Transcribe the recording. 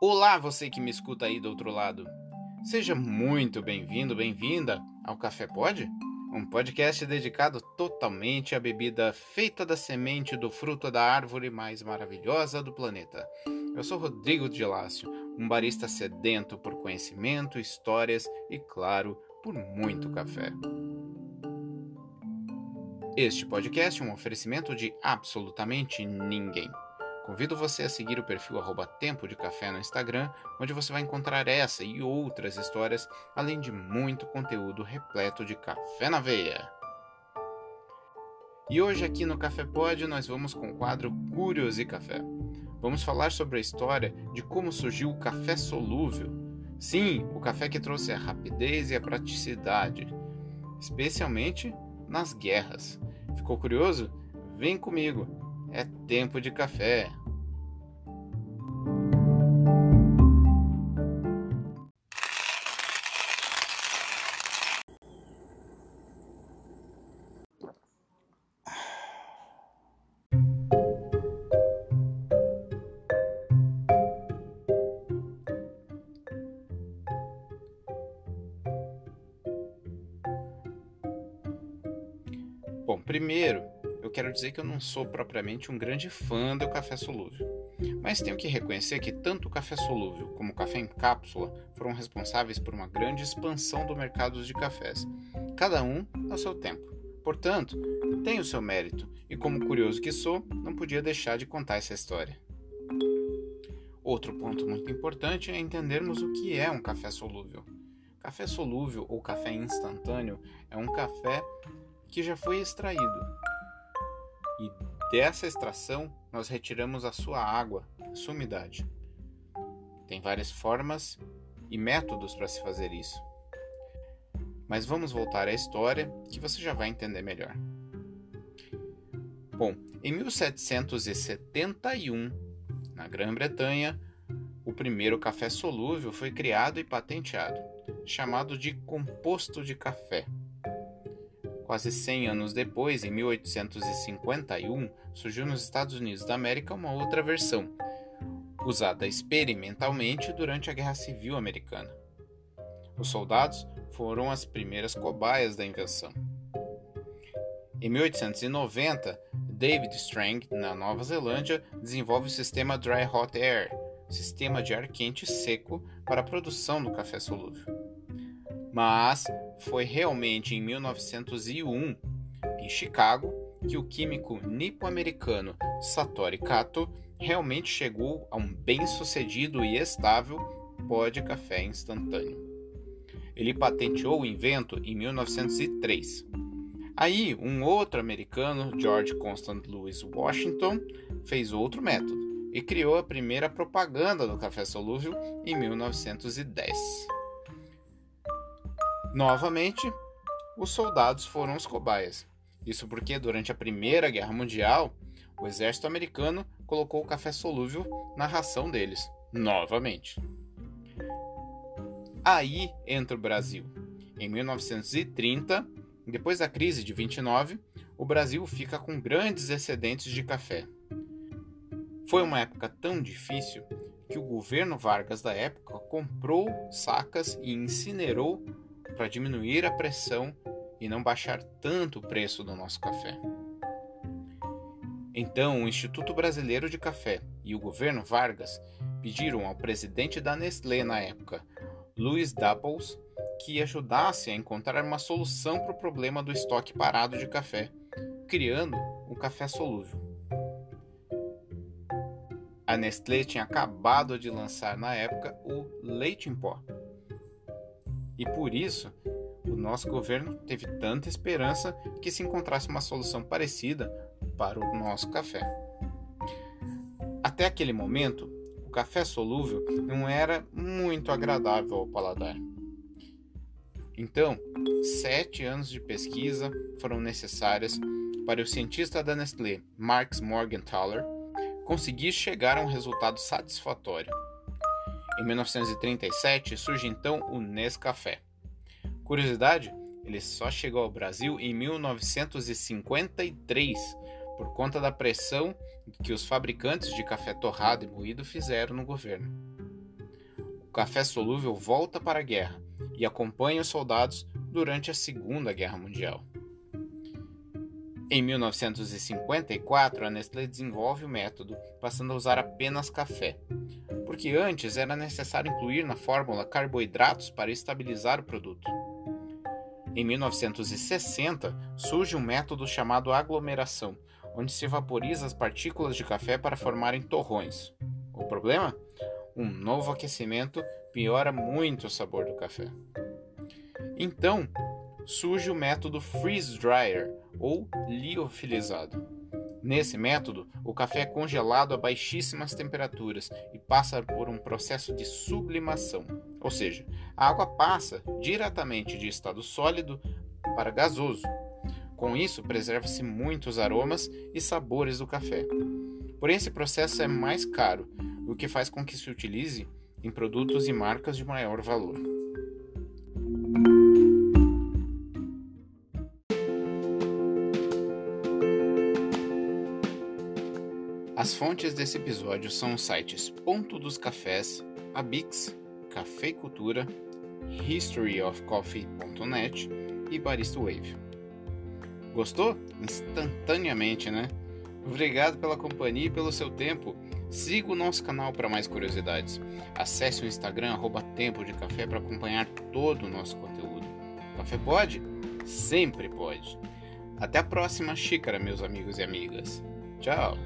Olá, você que me escuta aí do outro lado. Seja muito bem-vindo, bem-vinda ao Café Pode, um podcast dedicado totalmente à bebida feita da semente do fruto da árvore mais maravilhosa do planeta. Eu sou Rodrigo de Lácio, um barista sedento por conhecimento, histórias e, claro, por muito café. Este podcast é um oferecimento de absolutamente ninguém. Convido você a seguir o perfil Tempo de Café no Instagram, onde você vai encontrar essa e outras histórias, além de muito conteúdo repleto de café na veia. E hoje aqui no Café Pod nós vamos com o quadro Curios e Café. Vamos falar sobre a história de como surgiu o café solúvel. Sim, o café que trouxe a rapidez e a praticidade, especialmente nas guerras. Ficou curioso? Vem comigo! É tempo de café! Primeiro, eu quero dizer que eu não sou propriamente um grande fã do café solúvel. Mas tenho que reconhecer que tanto o café solúvel como o café em cápsula foram responsáveis por uma grande expansão do mercado de cafés, cada um ao seu tempo. Portanto, tem o seu mérito, e como curioso que sou, não podia deixar de contar essa história. Outro ponto muito importante é entendermos o que é um café solúvel. Café solúvel ou café instantâneo é um café que já foi extraído. E dessa extração nós retiramos a sua água, a sua umidade. Tem várias formas e métodos para se fazer isso. Mas vamos voltar à história que você já vai entender melhor. Bom, em 1771, na Grã-Bretanha, o primeiro café solúvel foi criado e patenteado, chamado de composto de café. Quase 100 anos depois, em 1851, surgiu nos Estados Unidos da América uma outra versão, usada experimentalmente durante a Guerra Civil Americana. Os soldados foram as primeiras cobaias da invenção. Em 1890, David Strang, na Nova Zelândia, desenvolve o sistema Dry Hot Air, sistema de ar quente seco para a produção do café solúvel. Mas foi realmente em 1901, em Chicago, que o químico nipo-americano Satoru Kato realmente chegou a um bem-sucedido e estável pó de café instantâneo. Ele patenteou o invento em 1903. Aí, um outro americano, George Constant Lewis Washington, fez outro método e criou a primeira propaganda do café solúvel em 1910. Novamente, os soldados foram os cobaias. Isso porque, durante a Primeira Guerra Mundial, o exército americano colocou o café solúvel na ração deles, novamente. Aí entra o Brasil. Em 1930, depois da crise de 29, o Brasil fica com grandes excedentes de café. Foi uma época tão difícil que o governo Vargas da época comprou sacas e incinerou para diminuir a pressão e não baixar tanto o preço do nosso café. Então, o Instituto Brasileiro de Café e o governo Vargas pediram ao presidente da Nestlé na época, Louis Dapples, que ajudasse a encontrar uma solução para o problema do estoque parado de café, criando um café solúvel. A Nestlé tinha acabado de lançar na época o leite em pó, e por isso, o nosso governo teve tanta esperança que se encontrasse uma solução parecida para o nosso café. Até aquele momento, o café solúvel não era muito agradável ao paladar. Então, sete anos de pesquisa foram necessárias para o cientista da Nestlé, Marx Morgenthaler, conseguir chegar a um resultado satisfatório. Em 1937 surge então o Nescafé. Curiosidade, ele só chegou ao Brasil em 1953 por conta da pressão que os fabricantes de café torrado e moído fizeram no governo. café solúvel volta para a guerra e acompanha os soldados durante a Segunda Guerra Mundial. Em 1954, a Nestlé desenvolve o método, passando a usar apenas café, porque antes era necessário incluir na fórmula carboidratos para estabilizar o produto. Em 1960, surge um método chamado aglomeração, onde se vaporiza as partículas de café para formarem torrões. O problema? Um novo aquecimento piora muito o sabor do café. Então, surge o método freeze dryer ou liofilizado. Nesse método, o café é congelado a baixíssimas temperaturas e passa por um processo de sublimação, ou seja, a água passa diretamente de estado sólido para gasoso. Com isso, preserva-se muitos aromas e sabores do café. Porém, esse processo é mais caro, o que faz com que se utilize em produtos e marcas de maior valor. As fontes desse episódio são os sites Ponto dos Cafés, Abix, Cafeicultura, historyofcoffee.net e Barista Wave. Gostou? Instantaneamente, né? Obrigado pela companhia e pelo seu tempo. Siga o nosso canal para mais curiosidades. Acesse o Instagram arroba Tempo de Café para acompanhar todo o nosso conteúdo. Café pode? Sempre pode. Até a próxima xícara, meus amigos e amigas. Tchau!